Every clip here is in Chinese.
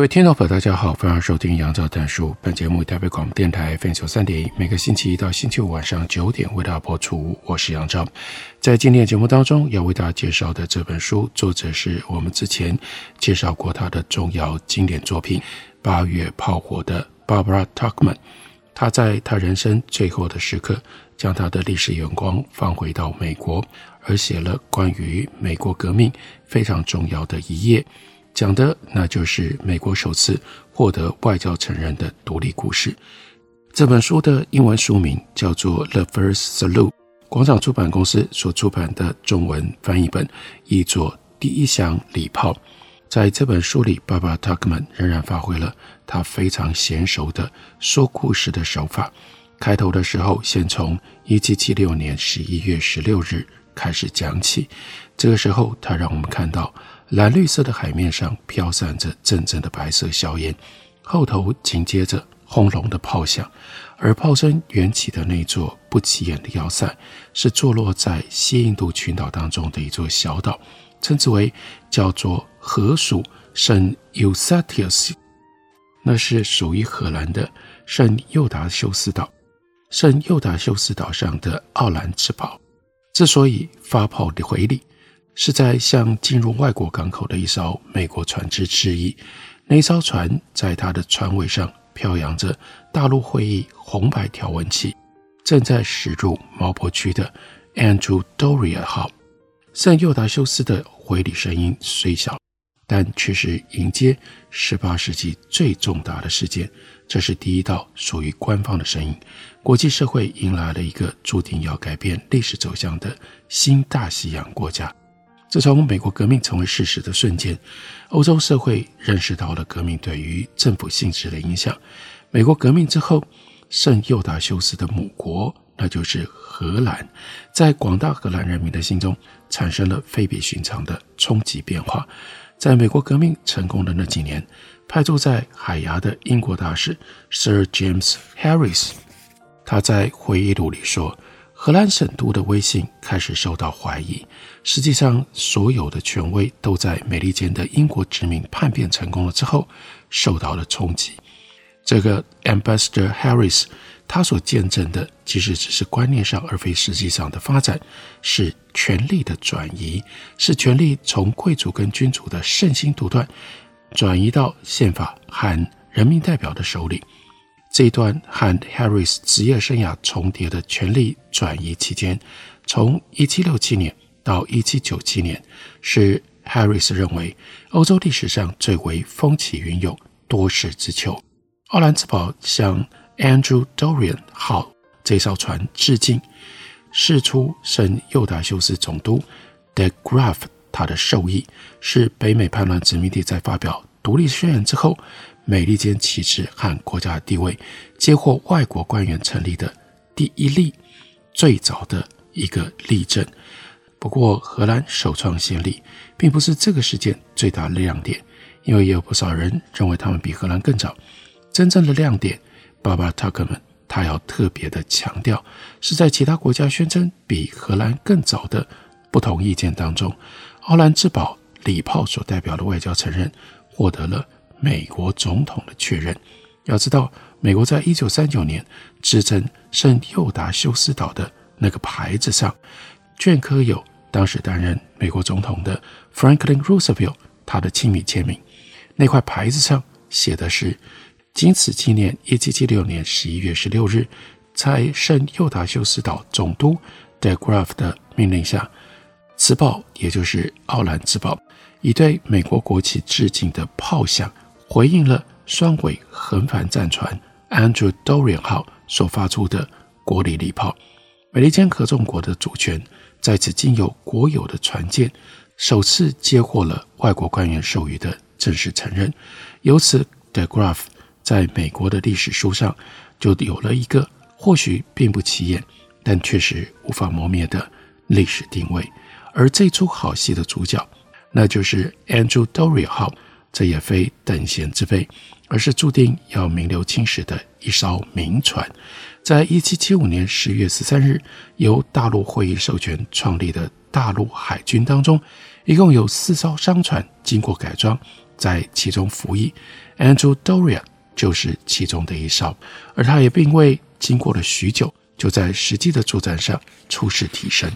各位听众朋友，大家好，欢迎收听杨照谈书。本节目台北广播电台 FM 三点一，每个星期一到星期五晚上九点为大家播出。我是杨照，在今天的节目当中要为大家介绍的这本书，作者是我们之前介绍过他的重要经典作品《八月炮火》的 Barbara Tuchman。他在他人生最后的时刻，将他的历史眼光放回到美国，而写了关于美国革命非常重要的一页。讲的那就是美国首次获得外交承认的独立故事。这本书的英文书名叫做《The First Salute》，广场出版公司所出版的中文翻译本译作《第一响礼炮》。在这本书里爸爸 Tuckman 仍然发挥了他非常娴熟的说故事的手法。开头的时候，先从1776年11月16日开始讲起。这个时候，他让我们看到。蓝绿色的海面上飘散着阵阵的白色硝烟，后头紧接着轰隆的炮响，而炮声缘起的那座不起眼的要塞，是坐落在西印度群岛当中的一座小岛，称之为叫做荷属圣尤萨提斯，那是属于荷兰的圣尤达修斯岛。圣尤达修斯岛上的奥兰治堡之所以发炮的回礼。是在向进入外国港口的一艘美国船只致意。那艘船在它的船尾上飘扬着大陆会议红白条纹旗，正在驶入毛坡区的 Andrew Doria 号。圣尤达修斯的回礼声音虽小，但却是迎接18世纪最重大的事件。这是第一道属于官方的声音。国际社会迎来了一个注定要改变历史走向的新大西洋国家。自从美国革命成为事实的瞬间，欧洲社会认识到了革命对于政府性质的影响。美国革命之后，圣尤达修斯的母国，那就是荷兰，在广大荷兰人民的心中产生了非比寻常的冲击变化。在美国革命成功的那几年，派驻在海牙的英国大使 Sir James Harris，他在回忆录里说。荷兰首都的威信开始受到怀疑。实际上，所有的权威都在美利坚的英国殖民叛变成功了之后受到了冲击。这个 Ambassador Harris，他所见证的其实只是观念上而非实际上的发展，是权力的转移，是权力从贵族跟君主的圣心独断转移到宪法和人民代表的手里。这一段和 Harris 职业生涯重叠的权力转移期间，从1767年到1797年，是 Harris 认为欧洲历史上最为风起云涌、多事之秋。奥兰治堡向 Andrew Dorian 号这艘船致敬，释出圣尤达修斯总督 de Graaf 他的授意，是北美叛乱殖民地在发表独立宣言之后。美利坚旗帜和国家地位，接获外国官员成立的第一例、最早的一个例证。不过，荷兰首创先例，并不是这个事件最大的亮点，因为也有不少人认为他们比荷兰更早。真正的亮点，Barbara Tuchman 他要特别的强调，是在其他国家宣称比荷兰更早的不同意见当中，奥兰治堡礼炮所代表的外交承认获得了。美国总统的确认。要知道，美国在一九三九年支撑圣幼达修斯岛的那个牌子上，镌刻有当时担任美国总统的 Franklin Roosevelt 他的亲笔签名。那块牌子上写的是：“谨此纪念一七七六年十一月十六日，在圣尤达修斯岛总督 de Graaf 的命令下，此报也就是奥兰治堡，以对美国国旗致敬的炮响。”回应了双桅横帆战船 Andrew Dorian 号所发出的国礼礼炮，美利坚合众国的主权在此经由国有的船舰首次接获了外国官员授予的正式承认，由此 de Graaf 在美国的历史书上就有了一个或许并不起眼，但确实无法磨灭的历史定位。而这出好戏的主角，那就是 Andrew Doria 号，这也非等闲之辈，而是注定要名留青史的一艘名船。在一七七五年十月十三日，由大陆会议授权创立的大陆海军当中。一共有四艘商船经过改装，在其中服役。Andrew Doria 就是其中的一艘，而他也并未经过了许久，就在实际的作战上出示替身。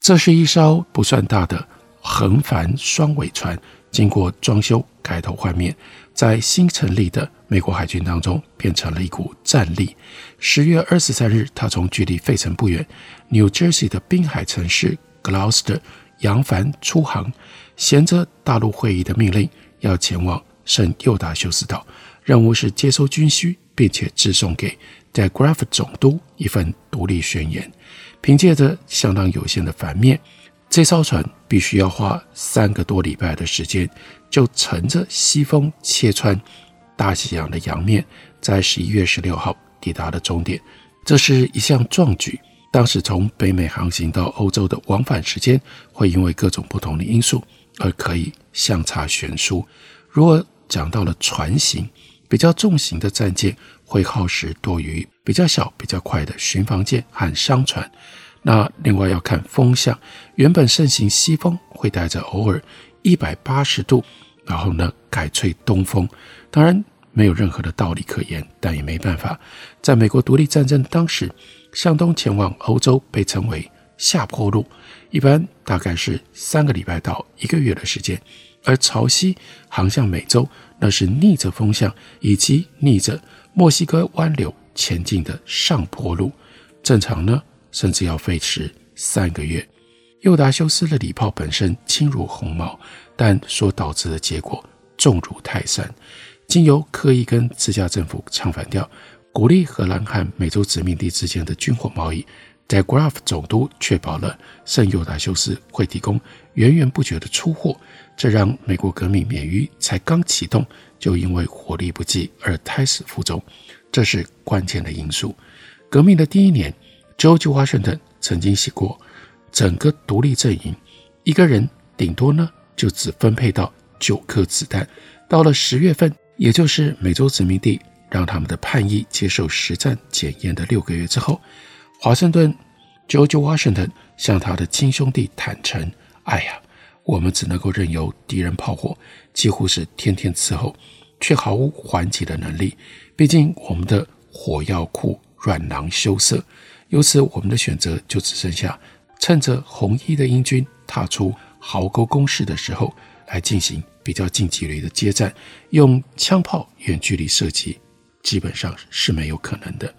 这是一艘不算大的横帆双尾船，经过装修改头换面，在新成立的美国海军当中变成了一股战力。十月二十三日，他从距离费城不远 New Jersey 的滨海城市 Gloucester。扬帆出航，衔着大陆会议的命令，要前往圣犹达休斯岛。任务是接收军需，并且致送给 de Graaf 总督一份独立宣言。凭借着相当有限的帆面，这艘船必须要花三个多礼拜的时间，就乘着西风切穿大西洋的洋面，在十一月十六号抵达了终点。这是一项壮举。当时从北美航行到欧洲的往返时间，会因为各种不同的因素而可以相差悬殊。如果讲到了船型，比较重型的战舰会耗时多于比较小、比较快的巡防舰和商船。那另外要看风向，原本盛行西风，会带着偶尔一百八十度，然后呢改吹东风。当然没有任何的道理可言，但也没办法。在美国独立战争当时。向东前往欧洲被称为下坡路，一般大概是三个礼拜到一个月的时间；而朝西航向美洲，那是逆着风向以及逆着墨西哥湾流前进的上坡路，正常呢，甚至要费时三个月。幼达修斯的礼炮本身轻如鸿毛，但所导致的结果重如泰山。经由刻意跟自家政府唱反调。鼓励荷兰和美洲殖民地之间的军火贸易在 Graf 总督确保了圣幼达修斯会提供源源不绝的出货，这让美国革命免于才刚启动就因为火力不济而胎死腹中，这是关键的因素。革命的第一年，George Washington 曾经写过，整个独立阵营一个人顶多呢就只分配到九颗子弹，到了十月份，也就是美洲殖民地。让他们的叛意接受实战检验的六个月之后，华盛顿 George Washington 向他的亲兄弟坦诚：“哎呀，我们只能够任由敌人炮火几乎是天天伺候，却毫无还击的能力。毕竟我们的火药库软囊羞涩，由此我们的选择就只剩下趁着红衣的英军踏出壕沟工事的时候，来进行比较近距离的接战，用枪炮远距离射击。”基本上是没有可能的。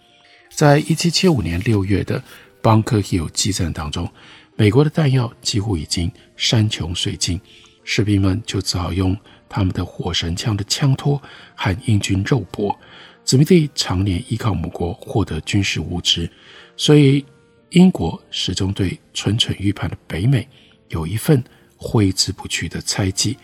在一七七五年六月的 Bunker Hill 激战当中，美国的弹药几乎已经山穷水尽，士兵们就只好用他们的火绳枪的枪托和英军肉搏。殖民地常年依靠母国获得军事物资，所以英国始终对蠢蠢欲败的北美有一份挥之不去的猜忌，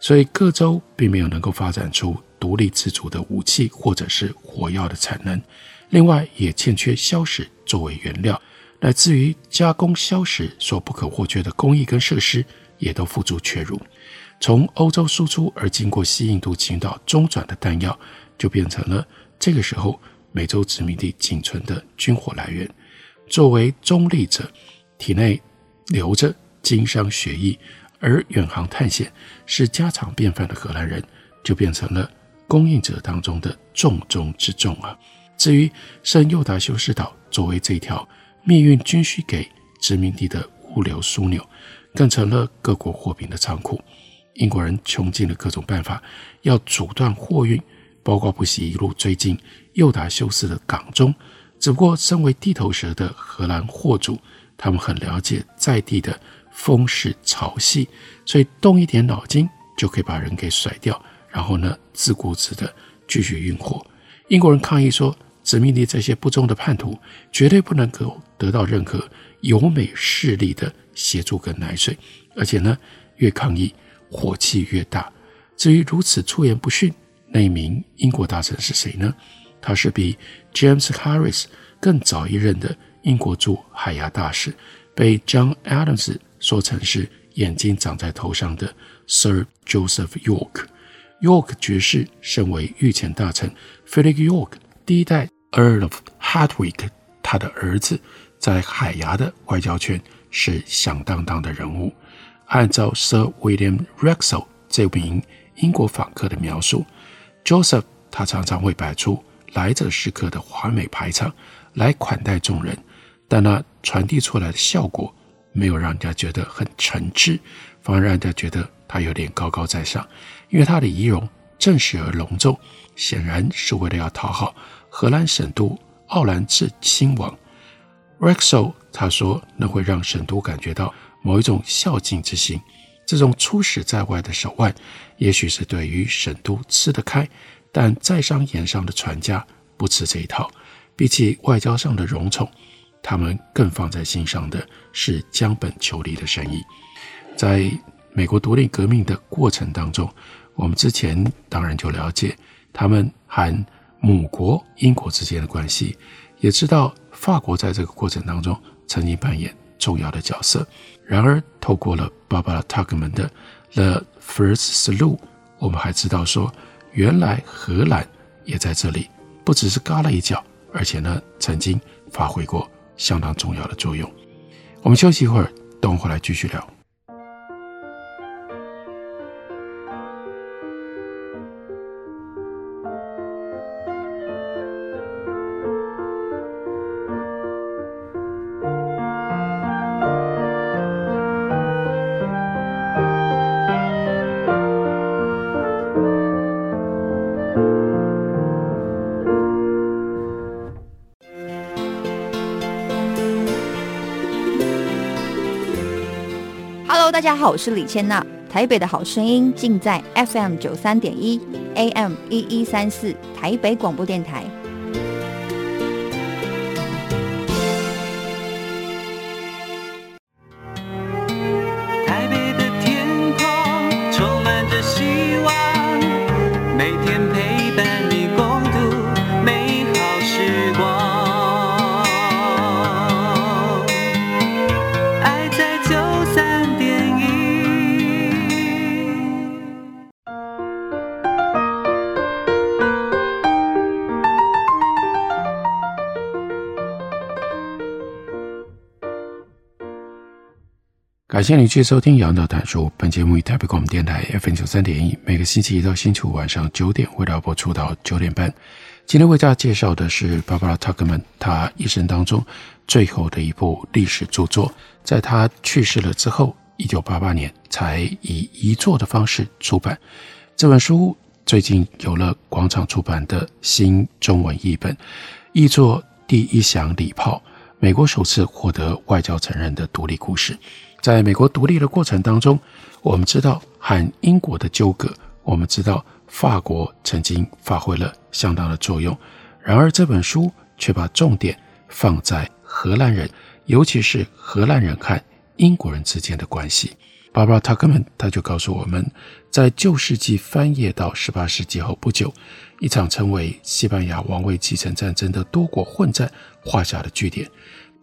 所以各州并没有能够发展出。独立自主的武器或者是火药的产能，另外也欠缺硝石作为原料，乃至于加工硝石所不可或缺的工艺跟设施也都付诸阙如。从欧洲输出而经过西印度群岛中转的弹药，就变成了这个时候美洲殖民地仅存的军火来源。作为中立者，体内流着经商血液，而远航探险是家常便饭的荷兰人，就变成了。供应者当中的重中之重啊！至于圣犹达修斯岛作为这条命运均需给殖民地的物流枢纽，更成了各国货品的仓库。英国人穷尽了各种办法，要阻断货运，包括不惜一路追进犹达休斯的港中。只不过，身为地头蛇的荷兰货主，他们很了解在地的风势潮汐，所以动一点脑筋就可以把人给甩掉。然后呢，自顾自的继续运货。英国人抗议说，殖民地这些不忠的叛徒绝对不能够得到任何由美势力的协助跟奶水，而且呢，越抗议火气越大。至于如此出言不逊，那一名英国大臣是谁呢？他是比 James Harris 更早一任的英国驻海牙大使，被 John Adams 说成是眼睛长在头上的 Sir Joseph York。York 爵士身为御前大臣，Philip York 第一代 Earl of Hardwick，他的儿子在海牙的外交圈是响当当的人物。按照 Sir William Wraxall 这名英国访客的描述，Joseph 他常常会摆出来者是客的华美排场来款待众人，但那传递出来的效果没有让人家觉得很诚挚，反而让人家觉得他有点高高在上，因为他的仪容正式而隆重，显然是为了要讨好荷兰省都奥兰治亲王。Wraxall 他说，那会让省都感觉到某一种孝敬之心。这种出使在外的手腕，也许是对于沈都吃得开，但在商言商的船家不吃这一套。比起外交上的荣宠，他们更放在心上的是将本求利的生意。在美国独立革命的过程当中，我们之前当然就了解他们和母国英国之间的关系，也知道法国在这个过程当中曾经扮演重要的角色。然而，透过了 Barbara Tuchman 的《The First Slu》，我们还知道说，原来荷兰也在这里，不只是嘎了一脚，而且呢，曾经发挥过相当重要的作用。我们休息一会儿，等会儿来继续聊。Hello，大家好，我是李千娜。台北的好声音尽在 FM 九三点一，AM 一一三四，台北广播电台。感谢你继续收听《杨照谈书》。本节目以台北广播电台 FM 九三点一，每个星期一到星期五晚上九点为大家播出到九点半。今天为大家介绍的是 Barbara Tuchman，她一生当中最后的一部历史著作，在她去世了之后，一九八八年才以遗作的方式出版。这本书最近有了广场出版的新中文译本，译作《第一响礼炮》，美国首次获得外交承认的独立故事。在美国独立的过程当中，我们知道和英国的纠葛，我们知道法国曾经发挥了相当的作用。然而这本书却把重点放在荷兰人，尤其是荷兰人和英国人之间的关系。Barbara Tuchman 他就告诉我们，在旧世纪翻页到十八世纪后不久，一场称为西班牙王位继承战争的多国混战画下了句点。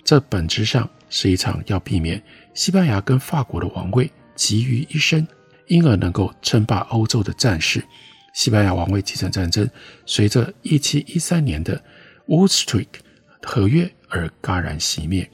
这本质上是一场要避免西班牙跟法国的王位集于一身，因而能够称霸欧洲的战事。西班牙王位继承战争随着1713年的 Wooster 和约而戛然熄灭。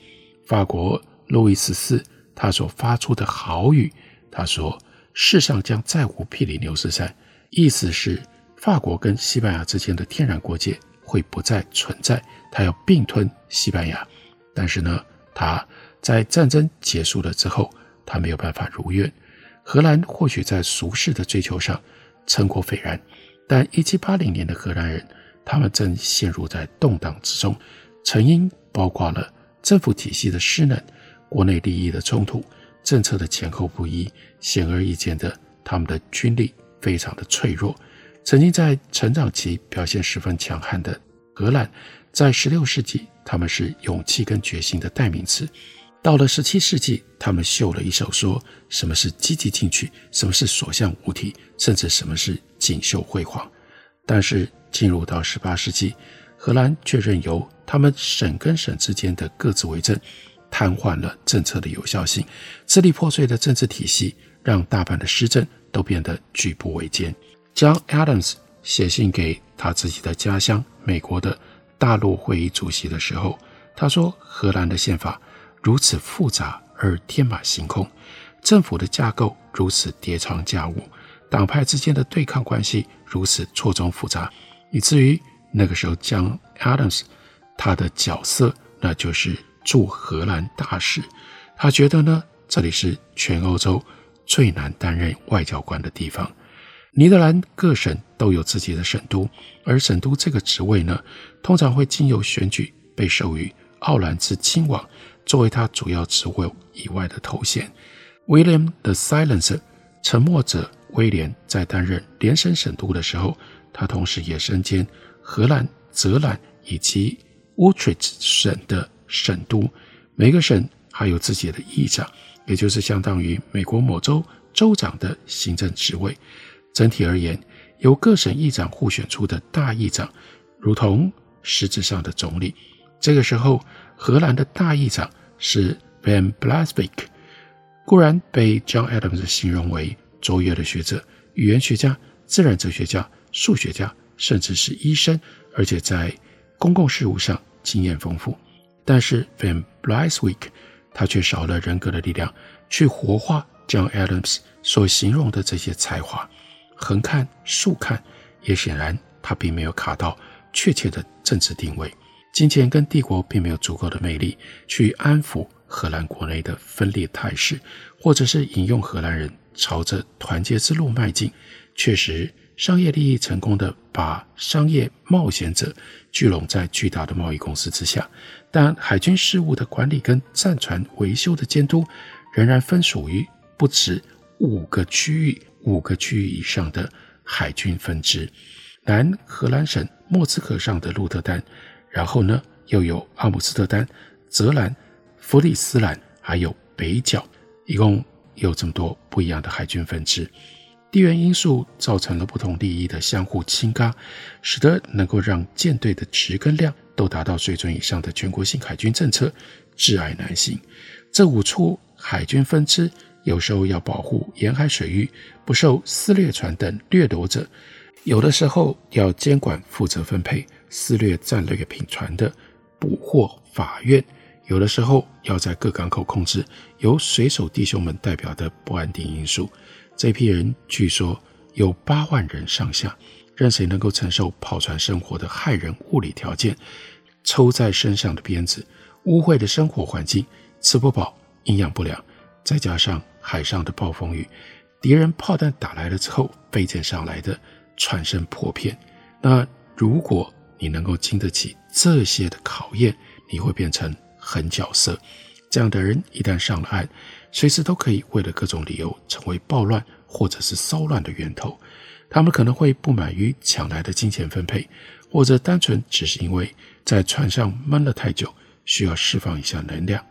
法国路易十四他所发出的豪语，他说：“世上将再无庇里牛斯山”，意思是法国跟西班牙之间的天然国界会不再存在，他要并吞西班牙。但是呢，他在战争结束了之后，他没有办法如愿。荷兰或许在俗世的追求上成果斐然，但1780年的荷兰人，他们正陷入在动荡之中，成因包括了政府体系的失能、国内利益的冲突、政策的前后不一，显而易见的，他们的军力非常的脆弱。曾经在成长期表现十分强悍的荷兰，在16世纪。他们是勇气跟决心的代名词，到了十七世纪，他们秀了一手，说什么是积极进取，什么是所向无敌，甚至什么是锦绣辉煌。但是进入到十八世纪，荷兰却任由他们省跟省之间的各自为政，瘫痪了政策的有效性。支离破碎的政治体系让大半的施政都变得举步维艰。John Adams 写信给他自己的家乡美国的大陆会议主席的时候，他说：“荷兰的宪法如此复杂而天马行空，政府的架构如此叠床架屋。”党派之间的对抗关系如此错综复杂，以至于那个时候将 Adams 他的角色那就是驻荷兰大使。他觉得呢，这里是全欧洲最难担任外交官的地方。尼德兰各省都有自己的省都，而省都这个职位呢，通常会经由选举被授予奥兰兹亲王作为他主要职位以外的头衔。William the Silence，沉默者。威廉在担任联省省都的时候，他同时也身兼荷兰、泽兰以及乌特里省的省都。每个省还有自己的议长，也就是相当于美国某州州长的行政职位。整体而言，由各省议长互选出的大议长，如同实质上的总理。这个时候，荷兰的大议长是 Van Blaswick 固然被 John Adams 形容为。卓越的学者、语言学家、自然哲学家、数学家，甚至是医生，而且在公共事务上经验丰富。但是 Van Blaswick，他却少了人格的力量，去活化 John Adams 所形容的这些才华。横看竖看，也显然他并没有卡到确切的政治定位。金钱跟帝国并没有足够的魅力去安抚荷兰国内的分裂态势，或者是引用荷兰人。朝着团结之路迈进，确实，商业利益成功的把商业冒险者聚拢在巨大的贸易公司之下，但海军事务的管理跟战船维修的监督，仍然分属于不止五个区域、五个区域以上的海军分支。南荷兰省莫斯科上的鹿特丹，然后呢，又有阿姆斯特丹、泽兰、弗里斯兰，还有北角，一共。有这么多不一样的海军分支，地缘因素造成了不同利益的相互倾轧，使得能够让舰队的质跟量都达到水准以上的全国性海军政策窒碍难行。这五处海军分支有时候要保护沿海水域不受撕掠船等掠夺者，有的时候要监管负责分配撕掠战略品船的捕获法院。有的时候要在各港口控制由水手弟兄们代表的不安定因素，这批人据说有八万人上下，任谁能够承受跑船生活的骇人物理条件、抽在身上的鞭子、污秽的生活环境、吃不饱、营养不良，再加上海上的暴风雨，敌人炮弹打来了之后，飞舰上来的船身破片。那如果你能够经得起这些的考验，你会变成。狠角色，这样的人一旦上了岸，随时都可以为了各种理由成为暴乱或者是骚乱的源头。他们可能会不满于抢来的金钱分配，或者单纯只是因为在船上闷了太久，需要释放一下能量。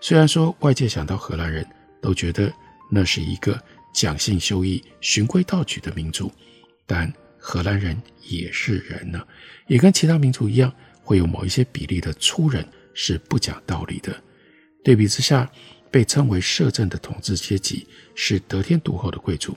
虽然说外界想到荷兰人都觉得那是一个讲信修义、循规蹈矩的民族，但荷兰人也是人呢，也跟其他民族一样，会有某一些比例的粗人。是不讲道理的。对比之下，被称为摄政的统治阶级是得天独厚的贵族。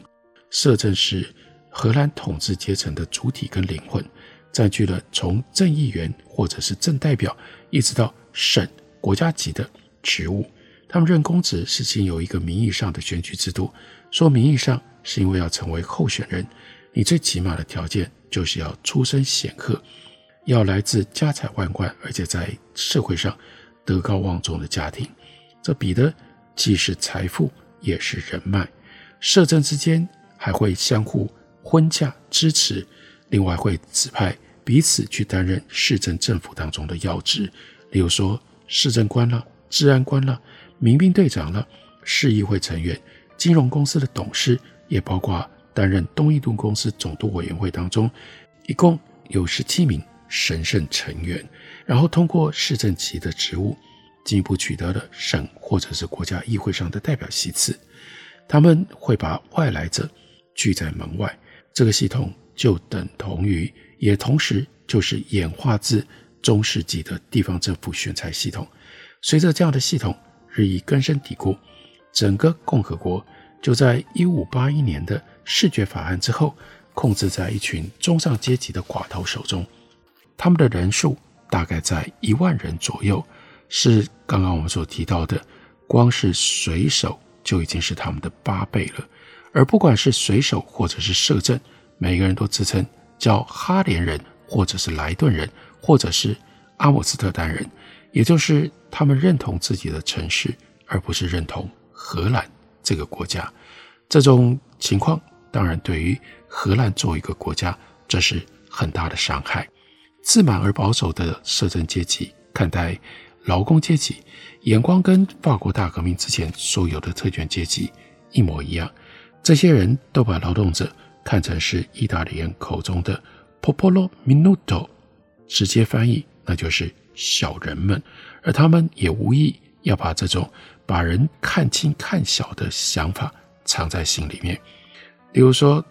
摄政是荷兰统治阶层的主体跟灵魂，占据了从正议员或者是正代表，一直到省国家级的职务。他们任公职是经由一个名义上的选举制度。说名义上，是因为要成为候选人，你最起码的条件就是要出身显赫。要来自家财万贯，而且在社会上德高望重的家庭，这比的既是财富，也是人脉。社政之间还会相互婚嫁支持，另外会指派彼此去担任市政政府当中的要职，例如说市政官了、治安官了、民兵队长了、市议会成员、金融公司的董事，也包括担任东印度公司总督委员会当中，一共有十七名。神圣成员，然后通过市政级的职务，进一步取得了省或者是国家议会上的代表席次。他们会把外来者拒在门外，这个系统就等同于，也同时就是演化自中世纪的地方政府选才系统。随着这样的系统日益根深蒂固，整个共和国就在一五八一年的视觉法案之后，控制在一群中上阶级的寡头手中。他们的人数大概在一万人左右，是刚刚我们所提到的，光是水手就已经是他们的八倍了。而不管是水手或者是摄政，每个人都自称叫哈连人，或者是莱顿人，或者是阿姆斯特丹人，也就是他们认同自己的城市，而不是认同荷兰这个国家。这种情况当然对于荷兰作为一个国家，这是很大的伤害。自满而保守的社政阶级看待劳工阶级，眼光跟法国大革命之前所有的特权阶级一模一样。这些人都把劳动者看成是意大利人口中的 “popolo minuto”，直接翻译那就是小人们，而他们也无意要把这种把人看轻看小的想法藏在心里面。例如说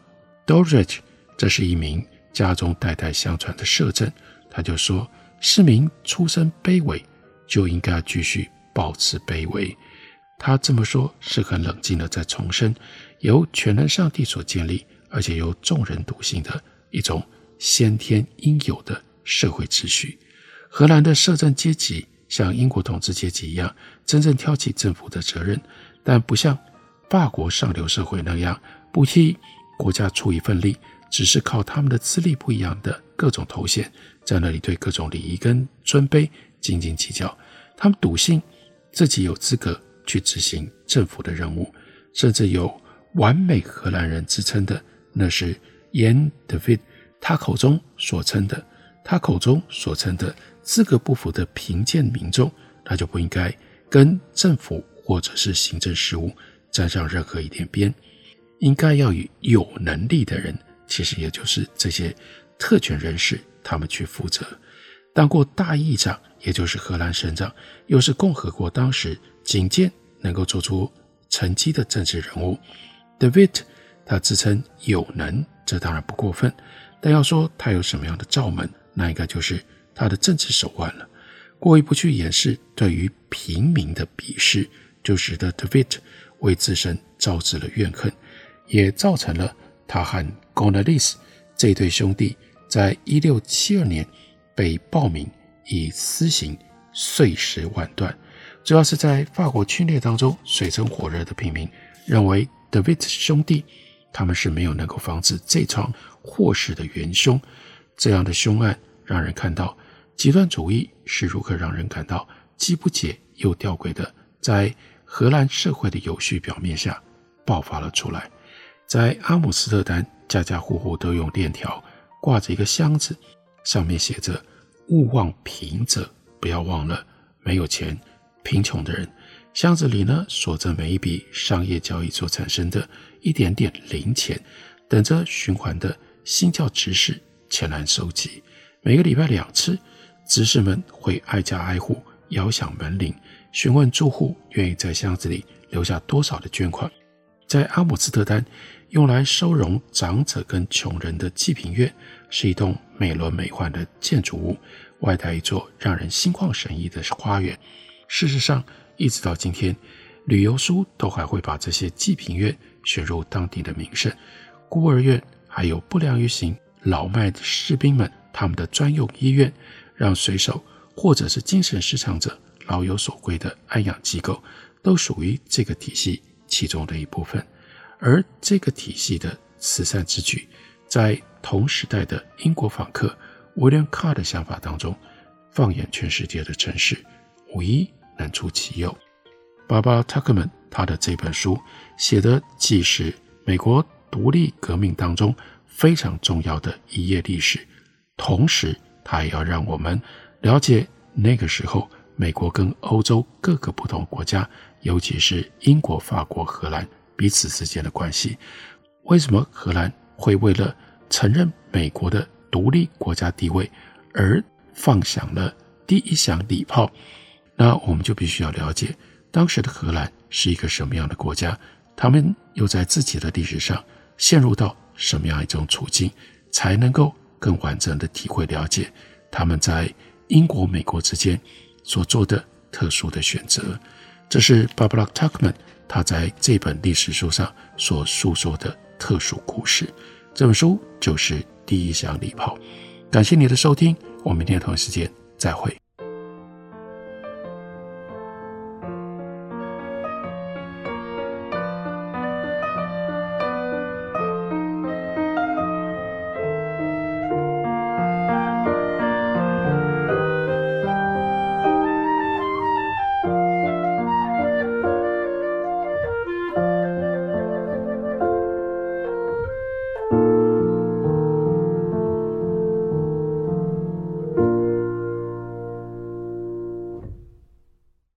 ，Dolridge，这是一名。家中代代相传的摄政，他就说：市民出身卑微，就应该继续保持卑微。他这么说是很冷静的，在重申由全能上帝所建立，而且由众人笃信的一种先天应有的社会秩序。荷兰的摄政阶级像英国统治阶级一样，真正挑起政府的责任，但不像法国上流社会那样不替国家出一份力。只是靠他们的资历不一样的各种头衔，在那里对各种礼仪跟尊卑斤斤计较。他们笃信自己有资格去执行政府的任务，甚至有“完美荷兰人”之称的，那是 Jan David，他口中所称的，他口中所称的资格不符的贫贱民众，他就不应该跟政府或者是行政事务沾上任何一点边，应该要与有能力的人。其实也就是这些特权人士，他们去负责。当过大议长，也就是荷兰省长，又是共和国当时仅见能够做出成绩的政治人物。De Witt，他自称有能，这当然不过分。但要说他有什么样的罩门，那应该就是他的政治手腕了。过意不去掩饰对于平民的鄙视，就使得 De Witt 为自身招致了怨恨，也造成了。他和 Cornelis 这对兄弟，在一六七二年被暴民以私刑碎尸万段。主要是在法国侵略当中，水深火热的平民认为 De Witt 兄弟他们是没有能够防止这场祸事的元凶。这样的凶案让人看到极端主义是如何让人感到既不解又吊诡的，在荷兰社会的有序表面下爆发了出来。在阿姆斯特丹，家家户户都用链条挂着一个箱子，上面写着“勿忘贫者”，不要忘了没有钱、贫穷的人。箱子里呢，锁着每一笔商业交易所产生的一点点零钱，等着循环的新教执事前来收集。每个礼拜两次，执事们会挨家挨户摇响门铃，询问住户愿意在箱子里留下多少的捐款。在阿姆斯特丹，用来收容长者跟穷人的济贫院是一栋美轮美奂的建筑物，外带一座让人心旷神怡的花园。事实上，一直到今天，旅游书都还会把这些济贫院选入当地的名胜。孤儿院还有不良于行、老迈的士兵们他们的专用医院，让水手或者是精神失常者老有所归的安养机构，都属于这个体系其中的一部分。而这个体系的慈善之举，在同时代的英国访客威廉·卡的想法当中，放眼全世界的城市，无一能出其右。巴巴·塔克曼他的这本书写的既是美国独立革命当中非常重要的一页历史，同时他也要让我们了解那个时候美国跟欧洲各个不同国家，尤其是英国、法国、荷兰。彼此之间的关系，为什么荷兰会为了承认美国的独立国家地位而放响了第一响礼炮？那我们就必须要了解当时的荷兰是一个什么样的国家，他们又在自己的历史上陷入到什么样一种处境，才能够更完整的体会了解他们在英国、美国之间所做的特殊的选择。这是 Barbara Tuchman 他在这本历史书上所诉说的特殊故事。这本书就是《第一响礼炮》。感谢你的收听，我们明天同一时间再会。